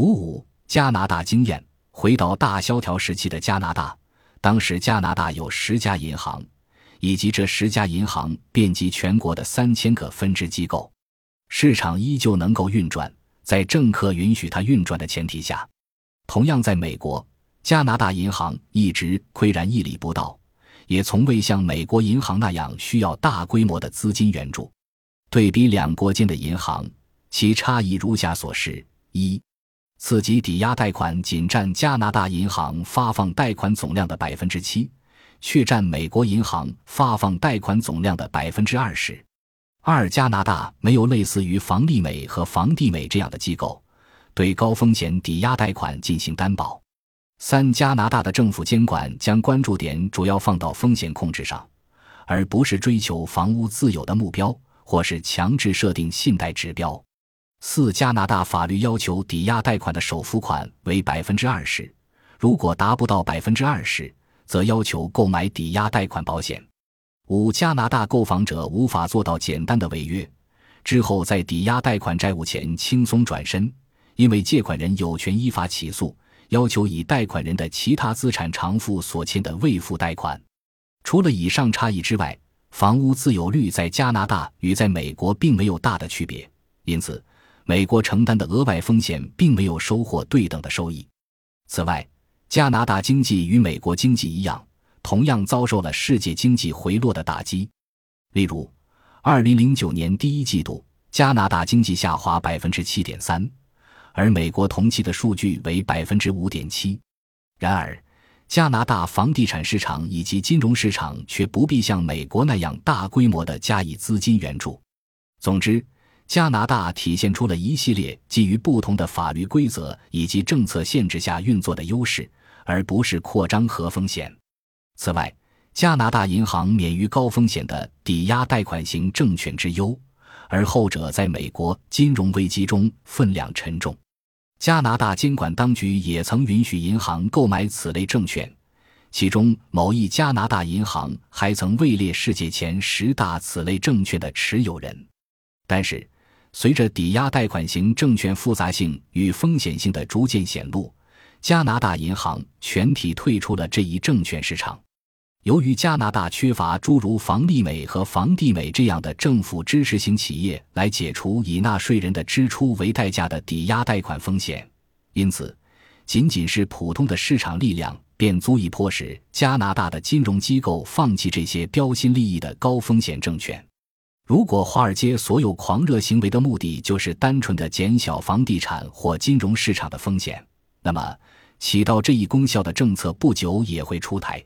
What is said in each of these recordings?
五五加拿大经验，回到大萧条时期的加拿大，当时加拿大有十家银行，以及这十家银行遍及全国的三千个分支机构，市场依旧能够运转，在政客允许它运转的前提下。同样，在美国，加拿大银行一直岿然屹立不倒，也从未像美国银行那样需要大规模的资金援助。对比两国间的银行，其差异如下所示：一、次级抵押贷款仅占加拿大银行发放贷款总量的百分之七，却占美国银行发放贷款总量的百分之二十二。加拿大没有类似于房利美和房地美这样的机构。对高风险抵押贷款进行担保。三、加拿大的政府监管将关注点主要放到风险控制上，而不是追求房屋自有的目标，或是强制设定信贷指标。四、加拿大法律要求抵押贷款的首付款为百分之二十，如果达不到百分之二十，则要求购买抵押贷款保险。五、加拿大购房者无法做到简单的违约，之后在抵押贷款债务前轻松转身。因为借款人有权依法起诉，要求以贷款人的其他资产偿付所欠的未付贷款。除了以上差异之外，房屋自有率在加拿大与在美国并没有大的区别，因此，美国承担的额外风险并没有收获对等的收益。此外，加拿大经济与美国经济一样，同样遭受了世界经济回落的打击。例如，二零零九年第一季度，加拿大经济下滑百分之七点三。而美国同期的数据为百分之五点七，然而加拿大房地产市场以及金融市场却不必像美国那样大规模的加以资金援助。总之，加拿大体现出了一系列基于不同的法律规则以及政策限制下运作的优势，而不是扩张和风险。此外，加拿大银行免于高风险的抵押贷款型证券之忧。而后者在美国金融危机中分量沉重，加拿大监管当局也曾允许银行购买此类证券，其中某一加拿大银行还曾位列世界前十大此类证券的持有人。但是，随着抵押贷款型证券复杂性与风险性的逐渐显露，加拿大银行全体退出了这一证券市场。由于加拿大缺乏诸如房利美和房地美这样的政府支持型企业来解除以纳税人的支出为代价的抵押贷款风险，因此，仅仅是普通的市场力量便足以迫使加拿大的金融机构放弃这些标新立异的高风险证券。如果华尔街所有狂热行为的目的就是单纯的减小房地产或金融市场的风险，那么起到这一功效的政策不久也会出台。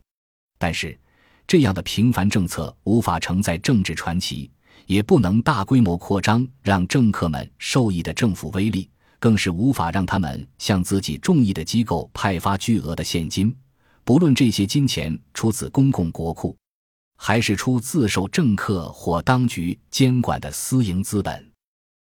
但是，这样的平凡政策无法承载政治传奇，也不能大规模扩张让政客们受益的政府威力，更是无法让他们向自己中意的机构派发巨额的现金，不论这些金钱出自公共国库，还是出自受政客或当局监管的私营资本。